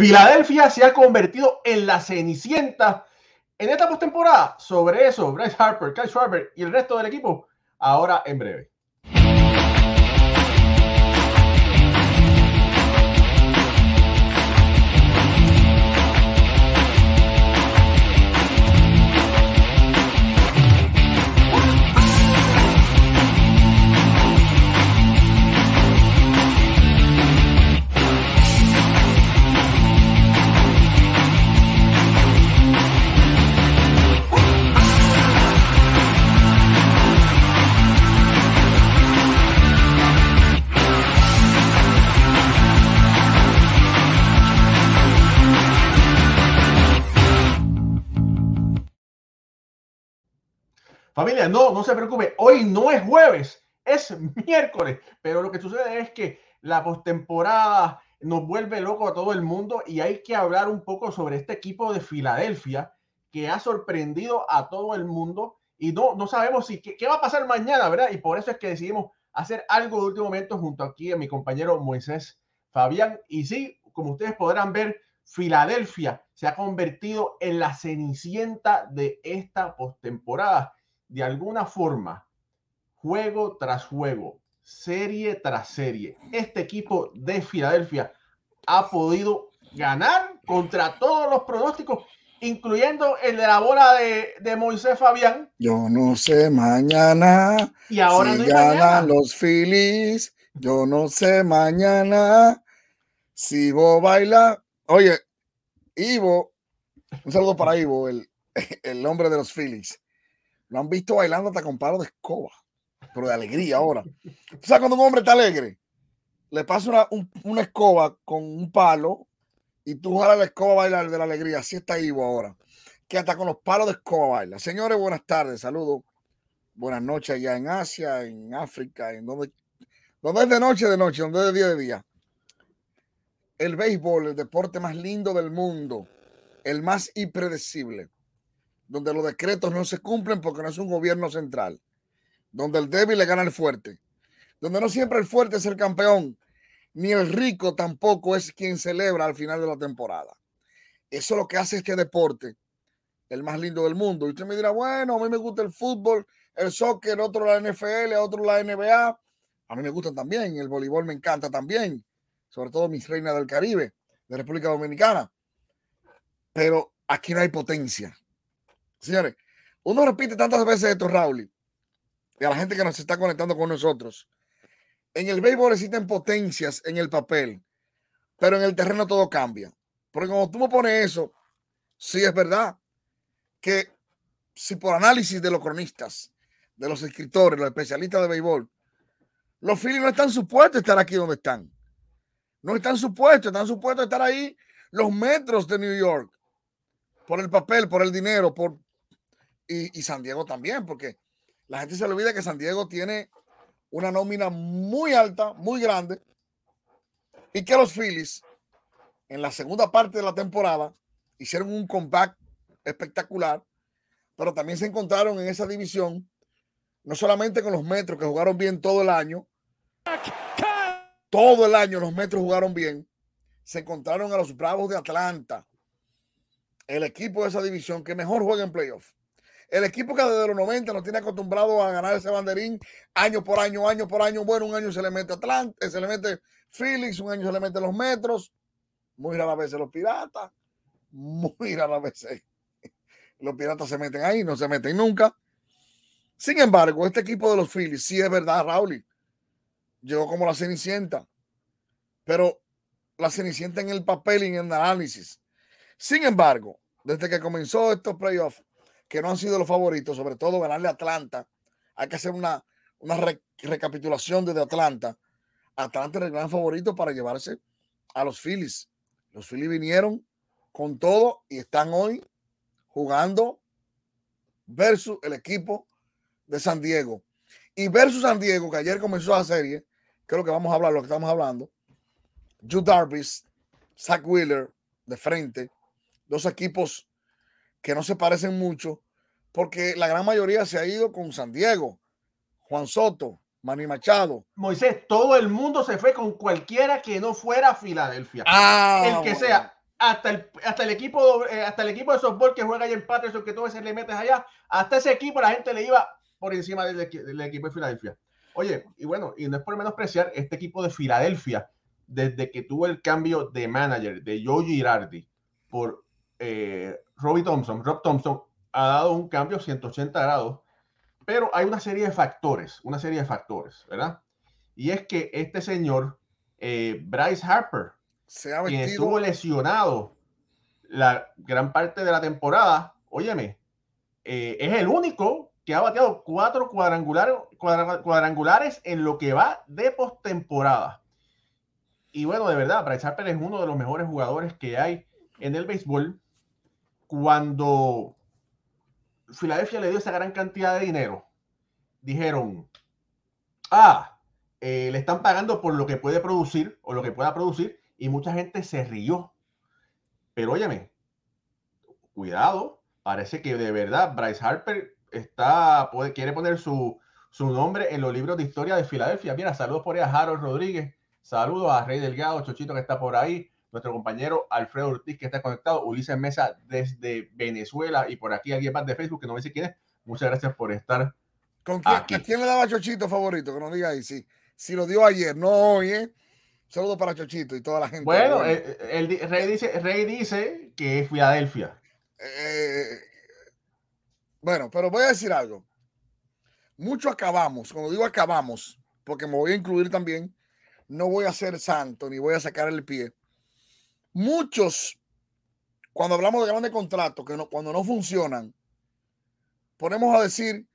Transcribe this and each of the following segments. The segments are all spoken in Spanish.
Filadelfia se ha convertido en la cenicienta en esta postemporada. Sobre eso, Bryce Harper, Kyle Schwarber y el resto del equipo, ahora en breve. Familia, no, no se preocupe. Hoy no es jueves, es miércoles. Pero lo que sucede es que la postemporada nos vuelve loco a todo el mundo y hay que hablar un poco sobre este equipo de Filadelfia que ha sorprendido a todo el mundo y no, no sabemos si qué, va a pasar mañana, ¿verdad? Y por eso es que decidimos hacer algo de último momento junto aquí a mi compañero Moisés Fabián. Y sí, como ustedes podrán ver, Filadelfia se ha convertido en la cenicienta de esta postemporada de alguna forma, juego tras juego, serie tras serie, este equipo de Filadelfia ha podido ganar contra todos los pronósticos, incluyendo el de la bola de, Moisés Fabián. Yo no sé mañana y ahora si ganan los Phillies. Yo no sé mañana si Ivo baila. Oye, Ivo, un saludo para Ivo, el, el hombre de los Phillies. Lo han visto bailando hasta con palo de escoba, pero de alegría ahora. ¿Tú sabes cuando un hombre está alegre? Le pasa una, escoba con un palo y tú jalas la escoba a bailar de la alegría. Así está Ivo ahora, que hasta con los palos de escoba baila. Señores, buenas tardes, saludos. Buenas noches allá en Asia, en África, en donde, donde es de noche, de noche, donde es de día, de día. El béisbol, el deporte más lindo del mundo, el más impredecible donde los decretos no se cumplen porque no es un gobierno central, donde el débil le gana al fuerte, donde no siempre el fuerte es el campeón, ni el rico tampoco es quien celebra al final de la temporada. Eso es lo que hace este deporte, el más lindo del mundo. Y usted me dirá, bueno, a mí me gusta el fútbol, el soccer, otro la NFL, otro la NBA. A mí me gustan también, el voleibol me encanta también, sobre todo mis reinas del Caribe, de República Dominicana. Pero aquí no hay potencia. Señores, uno repite tantas veces esto, Raúl, y a la gente que nos está conectando con nosotros. En el béisbol existen potencias en el papel, pero en el terreno todo cambia. Porque cuando tú me pones eso, sí es verdad que si por análisis de los cronistas, de los escritores, los especialistas de béisbol, los Phillies no están supuestos a estar aquí donde están. No están supuestos, están supuestos a estar ahí los metros de New York. Por el papel, por el dinero, por, y, San Diego también, porque la gente se le olvida que San Diego tiene una nómina muy alta, muy grande, y que los Phillies en la segunda parte de la temporada hicieron un comeback espectacular, pero también se encontraron en esa división, no solamente con los metros que jugaron bien todo el año, todo el año los metros jugaron bien, se encontraron a los Bravos de Atlanta, el equipo de esa división que mejor juega en playoff. El equipo que desde los 90 nos tiene acostumbrado a ganar ese banderín año por año, año por año. Bueno, un año se le mete Atlanta, se le mete Felix, un año se le mete los metros. Muy rara vez los piratas. Muy rara vez los piratas se meten ahí, no se meten nunca. Sin embargo, este equipo de los Phillies, sí es verdad, Raúl, llegó como la cenicienta, pero la cenicienta en el papel y en el análisis. Sin embargo, desde que comenzó estos playoffs, que no han sido los favoritos, sobre todo ganarle a Atlanta. Hay que hacer una, una recapitulación desde Atlanta. Atlanta era el gran favorito para llevarse a los Phillies. Los Phillies vinieron con todo y están hoy jugando versus el equipo de San Diego. Y versus San Diego, que ayer comenzó la serie, lo que vamos a hablar, lo que estamos hablando. Joe Darvis, Zach Wheeler de frente, dos equipos que no se parecen mucho, porque la gran mayoría se ha ido con San Diego, Juan Soto, Manny Machado. Moisés, todo el mundo se fue con cualquiera que no fuera Filadelfia. Ah, el que sea. hasta el, hasta el equipo eh, hasta el equipo de softball que juega allá en Patterson, que tú a veces le metes allá, hasta ese equipo la gente le iba por encima del, del equipo de Filadelfia. Oye, y bueno, y no es por menospreciar este equipo de Filadelfia, desde que tuvo el cambio de manager de Joe Girardi por eh, Robbie Thompson, Rob Thompson, ha dado un cambio 180 grados, pero hay una serie de factores, una serie de factores, ¿verdad? Y es que este señor, eh, Bryce Harper, Se ha quien estuvo lesionado la gran parte de la temporada, óyeme, eh, es el único que ha bateado cuatro cuadrangulares, cuadra- cuadrangulares en lo que va de postemporada. Y bueno, de verdad, Bryce Harper es uno de los mejores jugadores que hay en el béisbol. Cuando Filadelfia le dio esa gran cantidad de dinero, dijeron, ah, eh, le están pagando por lo que puede producir o lo que pueda producir, y mucha gente se rió. Pero óyeme, cuidado, parece que de verdad Bryce Harper está, puede, quiere poner su, su nombre en los libros de historia de Filadelfia. Mira, saludos por ahí a Harold Rodríguez, saludos a Rey Delgado, Chochito que está por ahí, nuestro compañero Alfredo Ortiz que está conectado, Ulises Mesa desde Venezuela y por aquí alguien más de Facebook que no me dice quién es. Muchas gracias por estar. ¿Con quién, Aquí. ¿A quién le daba Chochito favorito? Que nos diga ahí. Si, si lo dio ayer, no hoy, ¿eh? Saludos para Chochito y toda la gente. Bueno, buena. el, el Rey, dice, Rey dice que es Filadelfia. Eh, bueno, pero voy a decir algo. Mucho acabamos. Cuando digo acabamos, porque me voy a incluir también, no voy a ser santo ni voy a sacar el pie. Muchos, cuando hablamos de grandes contratos, que no, cuando no funcionan, ponemos a decir,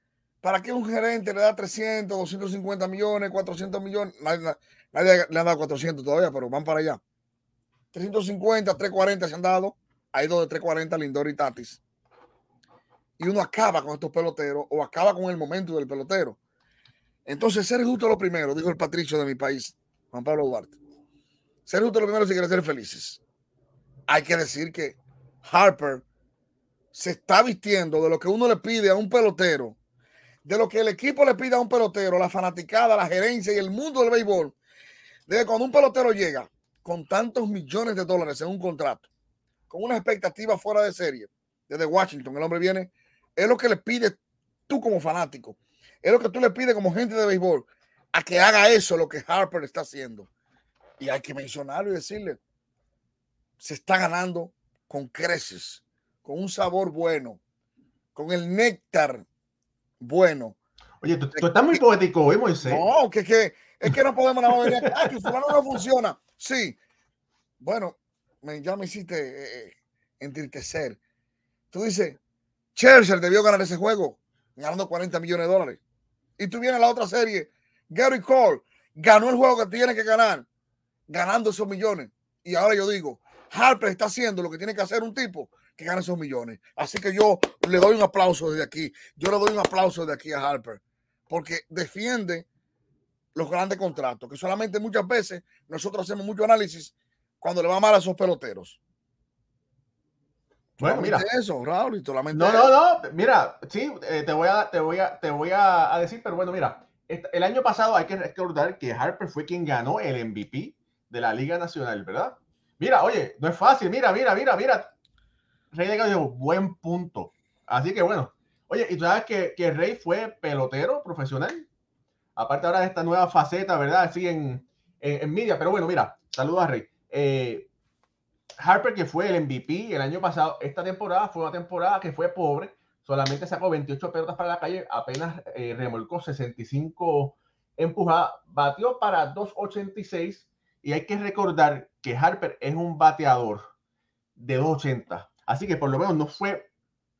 ¿para qué un gerente le da 300, 250 millones, 400 millones? Nadie, le ha dado 400 todavía, pero van para allá. 350, 340 se han dado. Hay dos de 340 Lindor y Tatis. Y uno acaba con estos peloteros o acaba con el momento del pelotero. Entonces, ser justo lo primero, dijo el patricio de mi país, Juan Pablo Duarte. Ser justo lo primero si quiere ser felices. Hay que decir que Harper se está vistiendo de lo que uno le pide a un pelotero, de lo que el equipo le pide a un pelotero, la fanaticada, la gerencia y el mundo del béisbol. De cuando un pelotero llega con tantos millones de dólares en un contrato, con una expectativa fuera de serie, desde Washington, el hombre viene, es lo que le pide tú como fanático, es lo que tú le pides como gente de béisbol, a que haga eso lo que Harper está haciendo. Y hay que mencionarlo y decirle, se está ganando con creces, con un sabor bueno, con el néctar bueno. Oye, tú, tú estás muy poético hoy, Moisés. No, que, que es que no podemos nada más venir acá, que fulano no funciona. Sí. Bueno, me, ya me hiciste eh, eh, entristecer. Tú dices, Churchill debió ganar ese juego, ganando 40 millones de dólares. Y tú vienes a la otra serie, Gary Cole ganó el juego que tiene que ganar, ganando esos millones. Y ahora yo digo, Harper está haciendo lo que tiene que hacer un tipo que gane esos millones. Así que yo le doy un aplauso desde aquí. Yo le doy un aplauso desde aquí a Harper, porque defiende los grandes contratos, que solamente muchas veces nosotros hacemos mucho análisis cuando le va mal a esos peloteros. Bueno, mira. Eso, Raúl, y solamente No, no, no. Mira, sí, eh, te voy a, te voy a, te voy a, a decir, pero bueno, mira, el año pasado hay que recordar que Harper fue quien ganó el MVP de la Liga Nacional, ¿verdad? Mira, oye, no es fácil. Mira, mira, mira, mira. Rey de dijo, buen punto. Así que bueno. Oye, y tú sabes que, que Rey fue pelotero profesional. Aparte ahora de esta nueva faceta, ¿verdad? Así en, en, media. Pero bueno, mira, saludos a Rey. Eh, Harper, que fue el MVP el año pasado, esta temporada fue una temporada que fue pobre, solamente sacó 28 pelotas para la calle, apenas eh, remolcó 65 empujadas, batió para 2.86 y hay que recordar que Harper es un bateador de 2.80, así que por lo menos no fue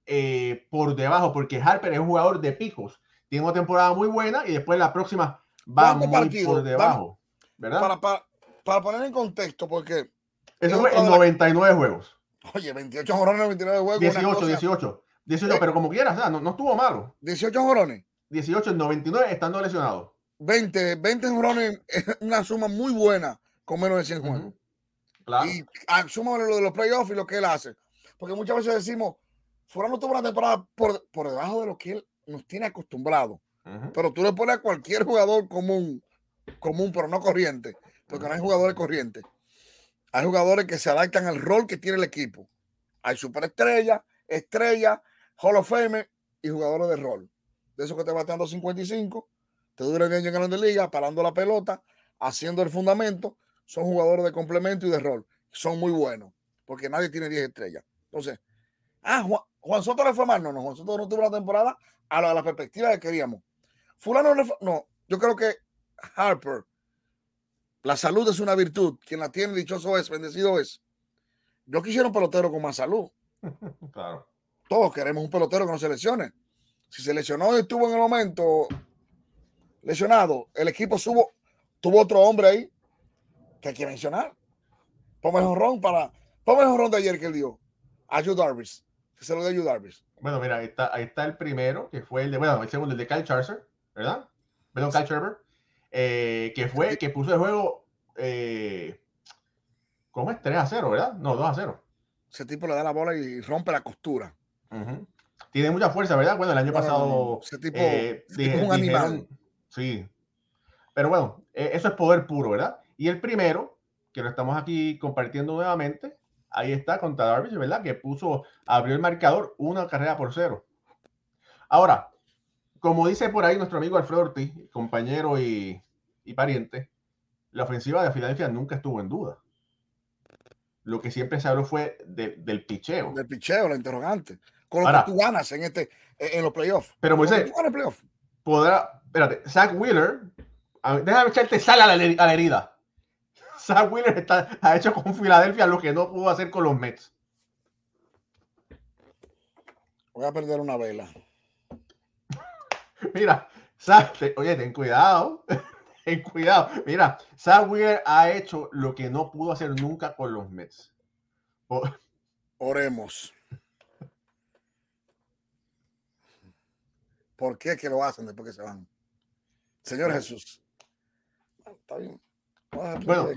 eh, por debajo, porque Harper es un jugador de picos, tiene una temporada muy buena y después la próxima va ¿Cuántos muy partidos? por debajo, ¿verdad? Para, para, para poner en contexto, porque, Eso es fue en de las- 99 juegos. oye, 28 jorones, 29 juegos. una 18, cosa- 18, 18, Eh. pero como quieras, o sea, no, no estuvo malo. 18 jorones. 18 en 99 estando lesionado. 20, 20 jorones es una suma muy buena con menos de 100 juegos. Claro. Y ah, súmale lo de los playoffs y lo que él hace. Porque muchas veces decimos, Fulano tuvo una temporada por, por debajo de lo que él nos tiene acostumbrado. Pero tú le pones a cualquier jugador común, común, pero no corriente, porque no hay jugadores corrientes. Hay jugadores que se adaptan al rol que tiene el equipo. Hay superestrellas, estrellas, Hall of Fame y jugadores de rol. De esos que te bateando 55, te duran bien en Grande Liga, parando la pelota, haciendo el fundamento. Son jugadores de complemento y de rol. Son muy buenos, porque nadie tiene 10 estrellas. Entonces, ah, Juan, Soto le fue mal. No, no, Juan Soto no tuvo la temporada a la, perspectiva que queríamos. Fulano le fue, no, yo creo que Harper, la salud es una virtud. Quien la tiene, dichoso es, bendecido es. Yo quisiera un pelotero con más salud. Claro. Todos queremos un pelotero que no se lesione. Si se lesionó y estuvo en el momento lesionado, el equipo subo, tuvo otro hombre ahí que hay que mencionar. Ponme el honrón para. Ponme el honrón de ayer que él dio. A Yu Darvis. Se lo dio a Darvis. Bueno, mira, ahí está, ahí está el primero, que fue el de. Bueno, el segundo, el de Kyle Charcer, ¿verdad? Perdón, Kyle Scherber. Eh, que fue, que puso el juego. Eh, ¿Cómo es? 3 a 0, ¿verdad? No, 2 a 0. Ese tipo le da la bola y rompe la costura. Tiene mucha fuerza, ¿verdad? Bueno, el año pasado. ese tipo, eh, es un animal. sí. Pero bueno, e, eso es poder puro, ¿verdad? Y el primero, que lo estamos aquí compartiendo nuevamente, ahí está contra Darvish, ¿verdad? Que puso, abrió el marcador una carrera por cero. Ahora, como dice por ahí nuestro amigo Alfredo Ortiz, compañero y, pariente, la ofensiva de Filadelfia nunca estuvo en duda. Lo que siempre se habló fue del picheo. Del picheo, la interrogante. Con lo que tú ganas en, este, en los playoffs. Pero Moisés, podrá, espérate, Zach Wheeler, déjame echarte sal a la herida. Zach Wheeler está, ha hecho con Filadelfia lo que no pudo hacer con los Mets. Voy a perder una vela. Mira, oye, ten cuidado. Ten cuidado. Mira, Zach Wheeler ha hecho lo que no pudo hacer nunca con los Mets. Oremos. ¿Por qué que lo hacen después que se van? Señor Jesús. Está bien. Bueno,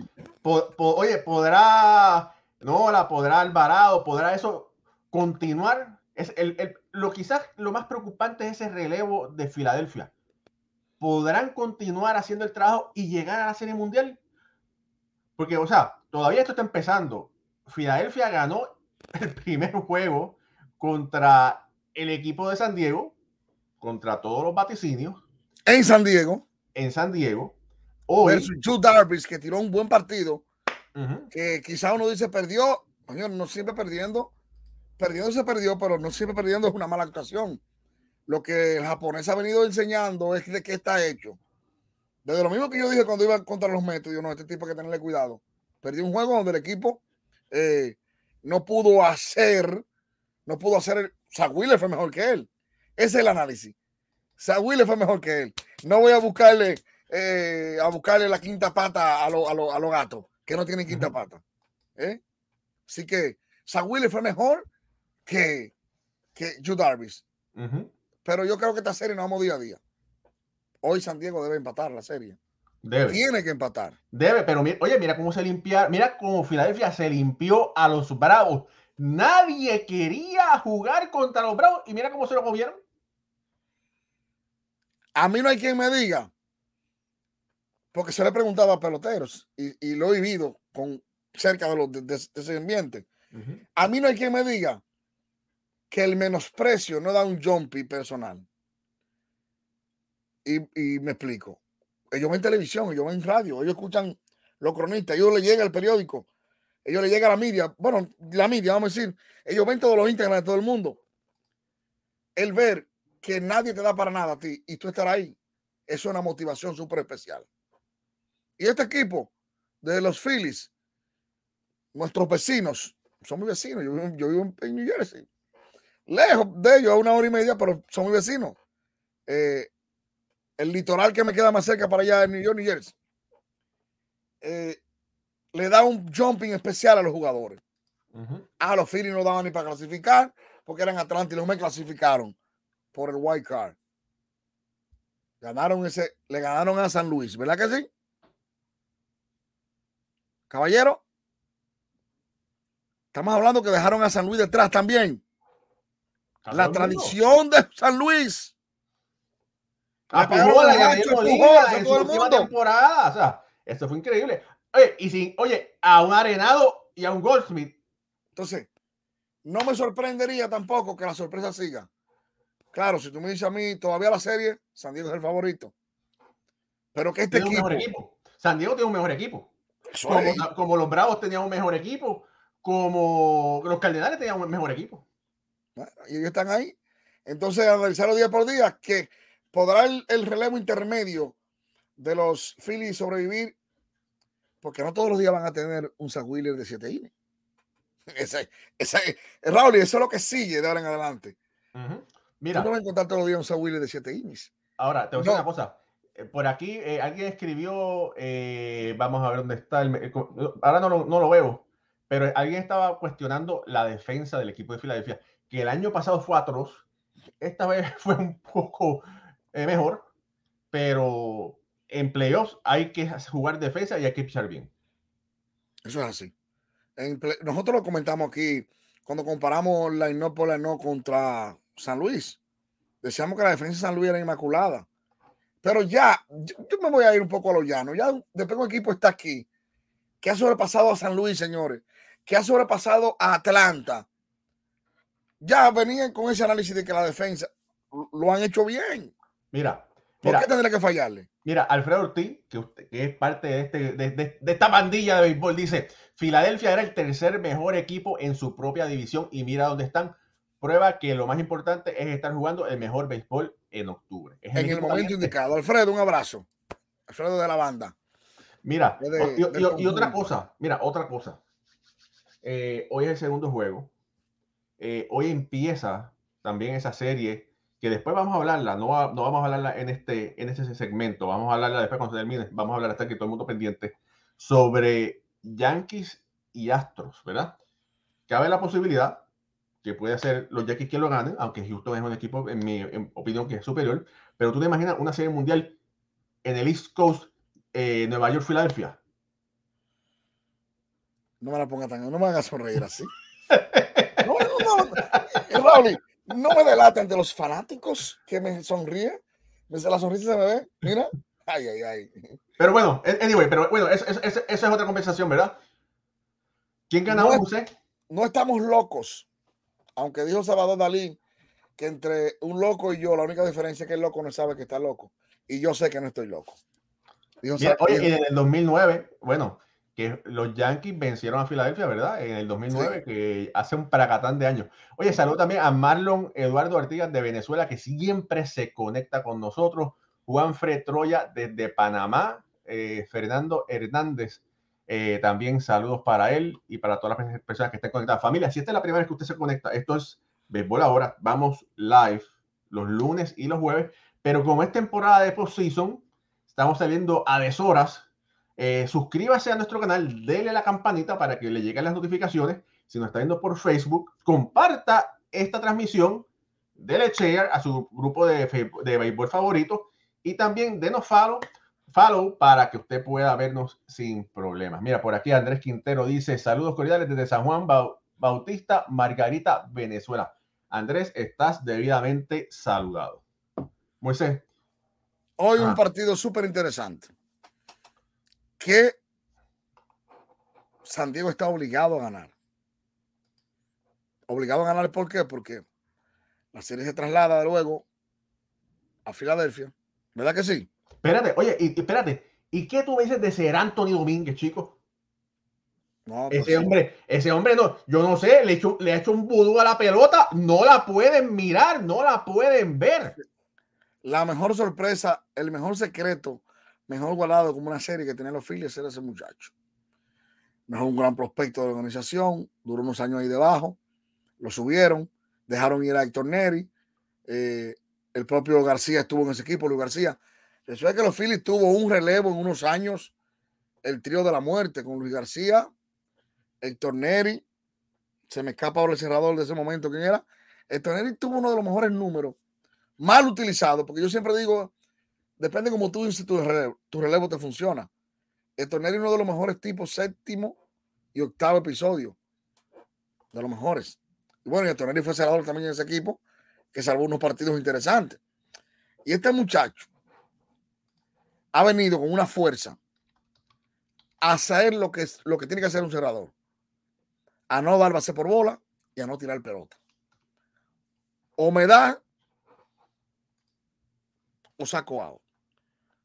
oye, podrá, no, la podrá Alvarado, podrá eso continuar. Es el, lo quizás lo más preocupante es ese relevo de Filadelfia. ¿Podrán continuar haciendo el trabajo y llegar a la Serie Mundial? Porque, o sea, todavía esto está empezando. Filadelfia ganó el primer juego contra el equipo de San Diego, contra todos los vaticinios. En San Diego. En San Diego. Hoy, versus Joe Darvish, que tiró un buen partido, que quizá uno dice perdió, no siempre perdiendo, perdiendo se perdió, pero no siempre perdiendo es una mala actuación. Lo que el japonés ha venido enseñando es de qué está hecho. Desde lo mismo que yo dije cuando iba contra los Mets, yo no, este tipo hay que tenerle cuidado. Perdió un juego donde el equipo eh, no pudo hacer, no pudo hacer, el, Zach Wheeler fue mejor que él. Ese es el análisis. Zach Wheeler fue mejor que él. No voy a buscarle eh, a buscarle la quinta pata a los a lo, gatos que no tienen quinta pata. ¿eh? Así que San fue mejor que, que Joe Darvis. Pero yo creo que esta serie no vamos día a día. Hoy San Diego debe empatar la serie. Debe. Tiene que empatar. Debe, pero oye, mira cómo se limpia, mira cómo Filadelfia se limpió a los Bravos. Nadie quería jugar contra los Bravos y mira cómo se lo comieron. A mí no hay quien me diga porque se le he preguntado a peloteros y, lo he vivido con cerca de, los, de, ese ambiente. A mí no hay quien me diga que el menosprecio no da un jumpy personal. Y, me explico. Ellos ven televisión, ellos ven radio, ellos escuchan los cronistas, ellos le llega el periódico, ellos le llega a la media, bueno, la media, vamos a decir, ellos ven todos los Instagram de todo el mundo. El ver que nadie te da para nada a ti y tú estar ahí, es una motivación súper especial. Y este equipo de los Phillies, nuestros vecinos, son mis vecinos, yo, vivo en New Jersey, lejos de ellos, a una hora y media, pero son mis vecinos. Eh, el litoral que me queda más cerca para allá de New York, New Jersey, eh, le da un jumping especial a los jugadores. A los Phillies no daban ni para clasificar porque eran Atlanta y los me clasificaron por el white card. Ganaron ese, le ganaron a San Luis, ¿verdad que sí? Caballero, estamos hablando que dejaron a San Luis detrás también. La tradición de San Luis. La, la, la, la, la, temporada. O sea, esto fue increíble. oye, y sin, oye, a un Arenado y a un Goldsmith. Entonces, no me sorprendería tampoco que la sorpresa siga. Claro, si tú me dices a mí, todavía la serie, San Diego es el favorito. Pero que este equipo, equipo. San Diego tiene un mejor equipo. Como, como, los Bravos tenían un mejor equipo, como los Cardenales tenían un mejor equipo. y ellos están ahí. Entonces, analizarlo día por día, que podrá el, relevo intermedio de los Phillies sobrevivir, porque no todos los días van a tener un Zach Wheeler de 7 innings. Ese, ese, Raúl, eso es lo que sigue de ahora en adelante. Mira, no vas a encontrar todos los días un Zach Wheeler de 7 innings. Ahora, te voy a decir una cosa. Eh, por aquí eh, alguien escribió, eh, vamos a ver dónde está, el, ahora no, no, lo veo, pero alguien estaba cuestionando la defensa del equipo de Filadelfia, que el año pasado fue atroz, esta vez fue un poco mejor, pero en playoffs hay que jugar defensa y hay que pisar bien. Eso es así. nosotros lo comentamos aquí cuando comparamos la no por la no contra San Luis. Decíamos que la defensa de San Luis era inmaculada. Pero ya, yo, me voy a ir un poco a lo llano. Ya después un equipo está aquí, que ha sobrepasado a San Luis, señores, que ha sobrepasado a Atlanta. Ya venían con ese análisis de que la defensa lo han hecho bien. Mira, ¿por qué tendría que fallarle? Mira, Alfredo Ortiz, que, que es parte de, este, de, de, esta bandilla de béisbol, dice: Filadelfia era el tercer mejor equipo en su propia división y mira dónde están. Prueba que lo más importante es estar jugando el mejor béisbol en octubre. en el momento indicado. Alfredo, un abrazo. Alfredo de la banda. Mira, y, otra cosa, mira, otra cosa. Eh, hoy es el segundo juego. Eh, hoy empieza también esa serie que después vamos a hablarla, no, no vamos a hablarla en este, en este segmento, vamos a hablarla después cuando se termine, vamos a hablar hasta que todo el mundo pendiente sobre Yankees y Astros, ¿verdad? Cabe la posibilidad que puede ser los Yankees que lo ganen, aunque Houston es un equipo, en mi opinión, que es superior. Pero tú te imaginas una serie mundial en el East Coast, eh, Nueva York, Filadelfia. No me la ponga tan, no me hagas sonreír así. no, no, no, no me delate ante los fanáticos que me sonríe. La sonrisa se me ve, mira. Ay, ay, ay. Pero bueno, anyway, pero bueno, esa es otra conversación, ¿verdad? ¿Quién ganó, no, No estamos locos aunque dijo Salvador Dalí que entre un loco y yo, la única diferencia es que el loco no sabe que está loco. Y yo sé que no estoy loco. oye, y en el 2009, bueno, que los Yankees vencieron a Filadelfia, ¿verdad? En el 2009, que hace un pracatán de años. Oye, saludo también a Marlon Eduardo Artigas de Venezuela, que siempre se conecta con nosotros. Juan Fred Troya desde Panamá. Eh, Fernando Hernández eh, también saludos para él y para todas las personas que estén conectadas. Familia, si esta es la primera vez que usted se conecta, esto es Béisbol Ahora. Vamos live los lunes y los jueves, pero como es temporada de postseason, estamos saliendo a deshoras. Eh, suscríbase a nuestro canal, dele la campanita para que le lleguen las notificaciones. Si nos está viendo por Facebook, comparta esta transmisión, dele share a su grupo de, de béisbol favorito y también denos follow follow para que usted pueda vernos sin problemas. Mira, por aquí Andrés Quintero dice, saludos cordiales desde San Juan Bautista, Margarita, Venezuela. Andrés, estás debidamente saludado. Moisés. Hoy un partido súper interesante. Que San Diego está obligado a ganar. Obligado a ganar, ¿por qué? Porque la serie se traslada luego a Filadelfia. ¿Verdad que sí? Espérate, oye, y, espérate. ¿Y qué tú me dices de ser Anthony Domínguez, chico? No, pues ese hombre, ese hombre no, yo no sé, le, hecho, le ha hecho un vudú a la pelota, no la pueden mirar, no la pueden ver. La mejor sorpresa, el mejor secreto, mejor guardado como una serie que tiene los Phillies era ese muchacho. Mejor un gran prospecto de la organización, duró unos años ahí debajo, lo subieron, dejaron ir a Héctor Neri, eh, el propio García estuvo en ese equipo, Luis García, Después que los Phillies tuvo un relevo en unos años, el trío de la muerte con Luis García, Héctor Neri, se me escapa ahora el cerrador de ese momento, ¿quién era? Héctor Neri tuvo uno de los mejores números, mal utilizado, porque yo siempre digo, depende cómo tú dices tu relevo, tu relevo te funciona. Héctor Neri uno de los mejores tipos, séptimo y octavo episodio, de los mejores. Y bueno, Héctor Neri fue cerrador también en ese equipo, que salvó unos partidos interesantes. Y este muchacho, ha venido con una fuerza a hacer lo que, lo que tiene que hacer un cerrador. A no dar base por bola y a no tirar pelota. O me da o saco out.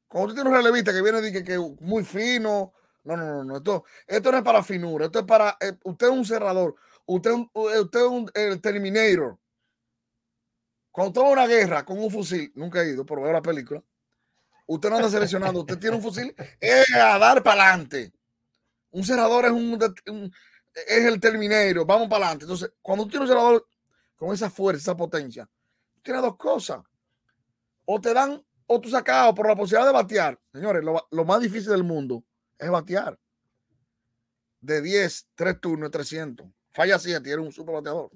Cuando tú tienes un relevista que viene y que, que muy fino, no, no, no, no, esto, esto no es para finura, esto es para, eh, usted es un cerrador, usted, usted es un el Terminator. Cuando toma una guerra con un fusil, nunca he ido, pero veo la película, usted no anda seleccionando, usted tiene un fusil, es a dar para adelante. Un cerrador es un, es el Terminator, vamos para adelante. Entonces, cuando usted tiene un cerrador con esa fuerza, esa potencia, tiene dos cosas. O te dan, o tú sacado por la posibilidad de batear. Señores, lo, lo más difícil del mundo es batear. De 10, 3 turnos, 300. Falla 7 y eres un super bateador.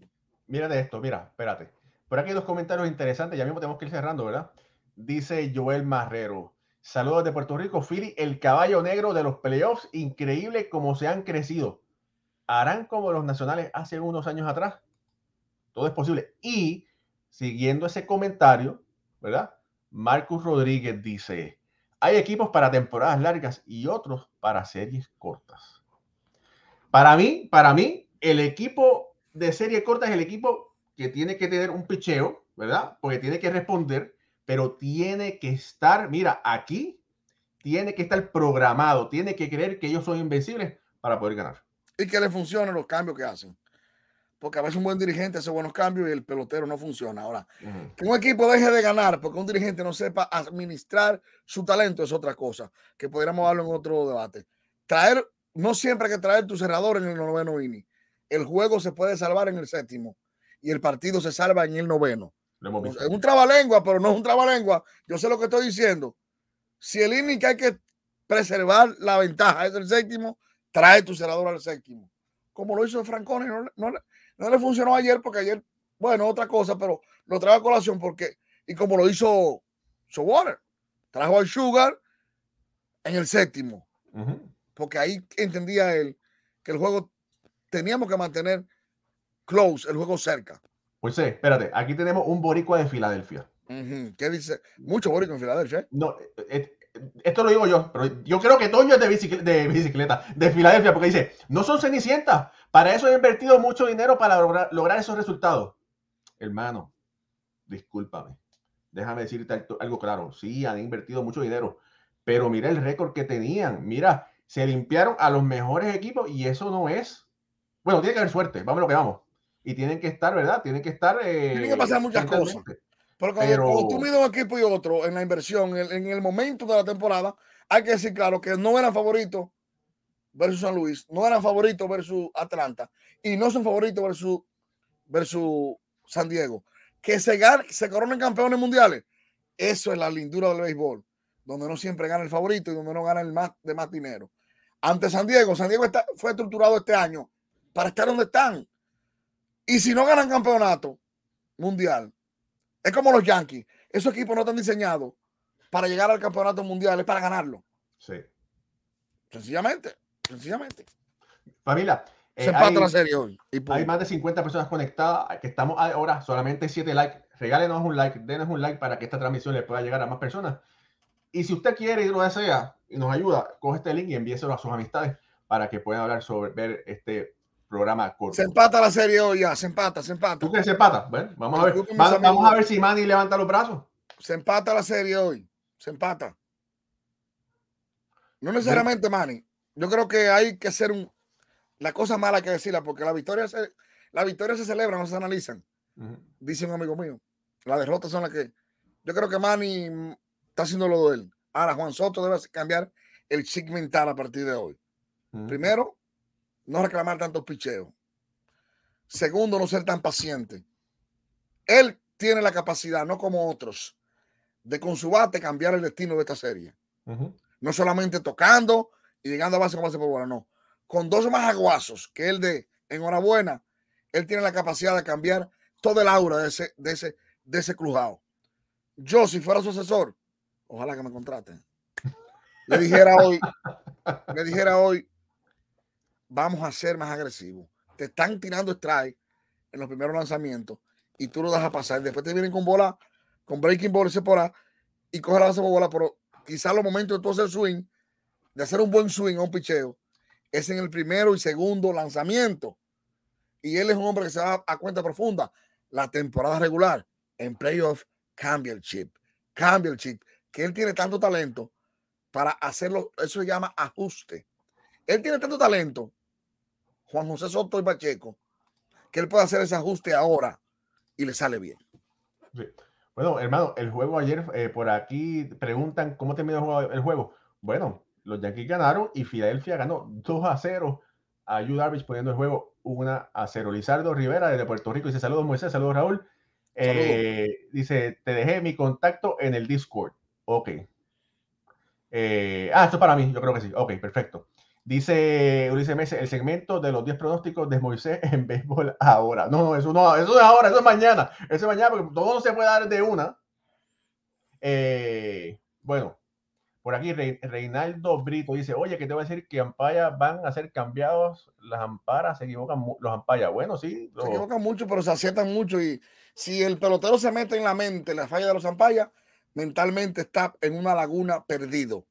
Mira de esto, mira, espérate. Por aquí hay dos comentarios interesantes, ya mismo tenemos que ir cerrando, ¿verdad? Dice Joel Marrero. Saludos de Puerto Rico, Philly, el caballo negro de los playoffs. Increíble cómo se han crecido. Harán como los nacionales hace unos años atrás. Todo es posible. Y siguiendo ese comentario, ¿verdad? Marcus Rodríguez dice: hay equipos para temporadas largas y otros para series cortas. Para mí, para mí, el equipo de serie corta es el equipo que tiene que tener un picheo, ¿verdad? Porque tiene que responder, pero tiene que estar, mira, aquí tiene que estar programado, tiene que creer que ellos son invencibles para poder ganar. Y que le funcionen los cambios que hacen porque a veces un buen dirigente hace buenos cambios y el pelotero no funciona. Ahora, que un equipo deje de ganar porque un dirigente no sepa administrar su talento es otra cosa, que podríamos hablar en otro debate. Traer, no siempre hay que traer tu cerrador en el noveno inning. El juego se puede salvar en el séptimo y el partido se salva en el noveno. Es un trabalengua, pero no es un trabalengua. Yo sé lo que estoy diciendo. Si el inning que hay que preservar la ventaja es el séptimo, trae tu cerrador al séptimo. Como lo hizo Francone, no, no, no le funcionó ayer porque ayer, bueno, otra cosa, pero lo trajo a colación porque, y como lo hizo Water, trajo al Sugar en el séptimo, porque ahí entendía él que el juego teníamos que mantener close, el juego cerca. Pues sí, espérate, aquí tenemos un boricua de Filadelfia. ¿Qué dice? Mucho boricua en Filadelfia. ¿eh? No, eh, eh, esto lo digo yo, pero yo creo que Toño es de bicicleta, de, bicicleta, de Filadelfia, porque dice, no son cenicientas, para eso he invertido mucho dinero para lograr, esos resultados. Hermano, discúlpame, déjame decirte algo claro, sí, han invertido mucho dinero, pero mira el récord que tenían, mira, se limpiaron a los mejores equipos y eso no es, bueno, tiene que haber suerte, vamos lo que vamos, y tienen que estar, ¿verdad? Tienen que estar... Eh, tienen que pasar muchas cosas. Pero cuando, tú mides un equipo y otro en la inversión, en, el momento de la temporada, hay que decir claro que no eran favoritos versus San Luis, no eran favoritos versus Atlanta y no son favoritos versus, versus San Diego. Que se, se coronen campeones mundiales. Eso es la lindura del béisbol, donde no siempre gana el favorito y donde no gana el más de más dinero. Ante San Diego, San Diego está, fue estructurado este año para estar donde están. Y si no ganan campeonato mundial, es como los Yankees. Esos equipos no están diseñados para llegar al campeonato mundial, es para ganarlo. Sí. Sencillamente, sencillamente. Familia. Eh, Se empata la serie hoy. hay más de 50 personas conectadas, que estamos ahora, solamente 7 likes. Regálenos un like, denos un like para que esta transmisión le pueda llegar a más personas. Y si usted quiere y lo desea y nos ayuda, coge este link y envíeselo a sus amistades para que puedan hablar sobre ver este programa corto. Se empata la serie hoy ya, se empata, se empata. ¿Tú crees se empata? vamos a ver. vamos a ver si Manny levanta los brazos. Se empata la serie hoy. Se empata. No necesariamente Manny. Yo creo que hay que hacer un. La cosa mala que decirla, porque la victoria se, la victoria se celebra, no se analizan. Dice un amigo mío. Las derrotas son las que. Yo creo que Manny está haciendo lo de él. Ahora, Juan Soto debe cambiar el chip mental a partir de hoy. Primero, no reclamar tantos picheos. Segundo, no ser tan paciente. Él tiene la capacidad, no como otros, de con su bate cambiar el destino de esta serie. No solamente tocando y llegando a base como base por bola, no. Con dos más aguazos que él de enhorabuena, él tiene la capacidad de cambiar todo el aura de ese, de ese, de ese crujado. Yo, si fuera su asesor, ojalá que me contraten. Le dijera hoy, le dijera hoy, vamos a ser más agresivos. Te están tirando strike en los primeros lanzamientos y tú lo dejas pasar. Después te vienen con bola, con breaking ball y por y coge la base por bola, pero quizás los momentos de tú hacer swing, de hacer un buen swing a un picheo es en el primero y segundo lanzamiento. Y él es un hombre que se va a cuenta profunda. La temporada regular en playoff cambia el chip, cambia el chip, que él tiene tanto talento para hacerlo, eso se llama ajuste. Él tiene tanto talento, Juan José Soto y Pacheco, que él puede hacer ese ajuste ahora y le sale bien. Bueno, hermano, el juego ayer, eh, por aquí preguntan cómo terminó el juego. Bueno, los Yankees ganaron y Filadelfia ganó 2 a 0 a Yu Darvish poniendo el juego 1 a 0. Lizardo Rivera desde Puerto Rico dice saludos Moisés, saludos Raúl. Eh, dice, te dejé mi contacto en el Discord. Ok. Eh, ah, esto es para mí, yo creo que sí. Ok, perfecto. Dice Ulises Mese, el segmento de los 10 pronósticos de Moisés en béisbol ahora. No, eso no, eso es ahora, eso es mañana. Eso es mañana porque todo no se puede dar de una. Eh, bueno, por aquí Reinaldo Brito dice, oye, que te voy a decir que ampallas van a ser cambiados, las amparas se equivocan los ampallas. Bueno, sí. Se equivocan mucho, pero se aciertan mucho y si el pelotero se mete en la mente la falla de los ampallas, mentalmente está en una laguna perdido.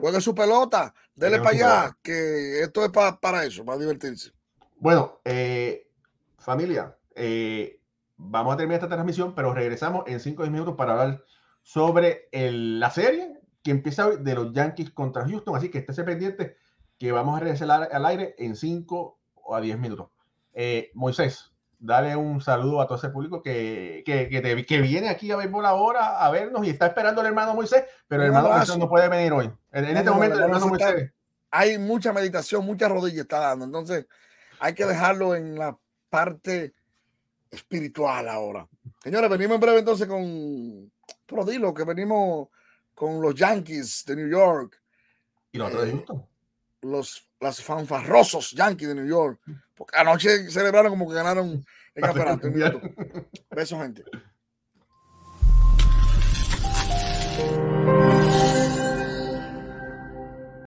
Juegue su pelota, dele para allá, que esto es para eso, para divertirse. Bueno, eh, familia, eh, vamos a terminar esta transmisión, pero regresamos en 5 o 10 minutos para hablar sobre la serie que empieza hoy de los Yankees contra Houston. Así que estése pendiente que vamos a regresar al, aire en 5 o a 10 minutos. Eh, Moisés, dale un saludo a todo ese público que, que, que, viene aquí a béisbol ahora a vernos y está esperando el hermano Moisés, pero el hermano Moisés no puede venir hoy. En, este momento, el hermano Moisés. hay mucha meditación, muchas rodillas está dando. Entonces, hay que dejarlo en la parte espiritual ahora. Señores, venimos en breve entonces con. Pero dilo, que venimos con los Yankees de New York. ¿Y los de Houston? Los, los fanfarrosos Yankees de New York. Porque anoche celebraron como que ganaron el campeonato. Besos, gente.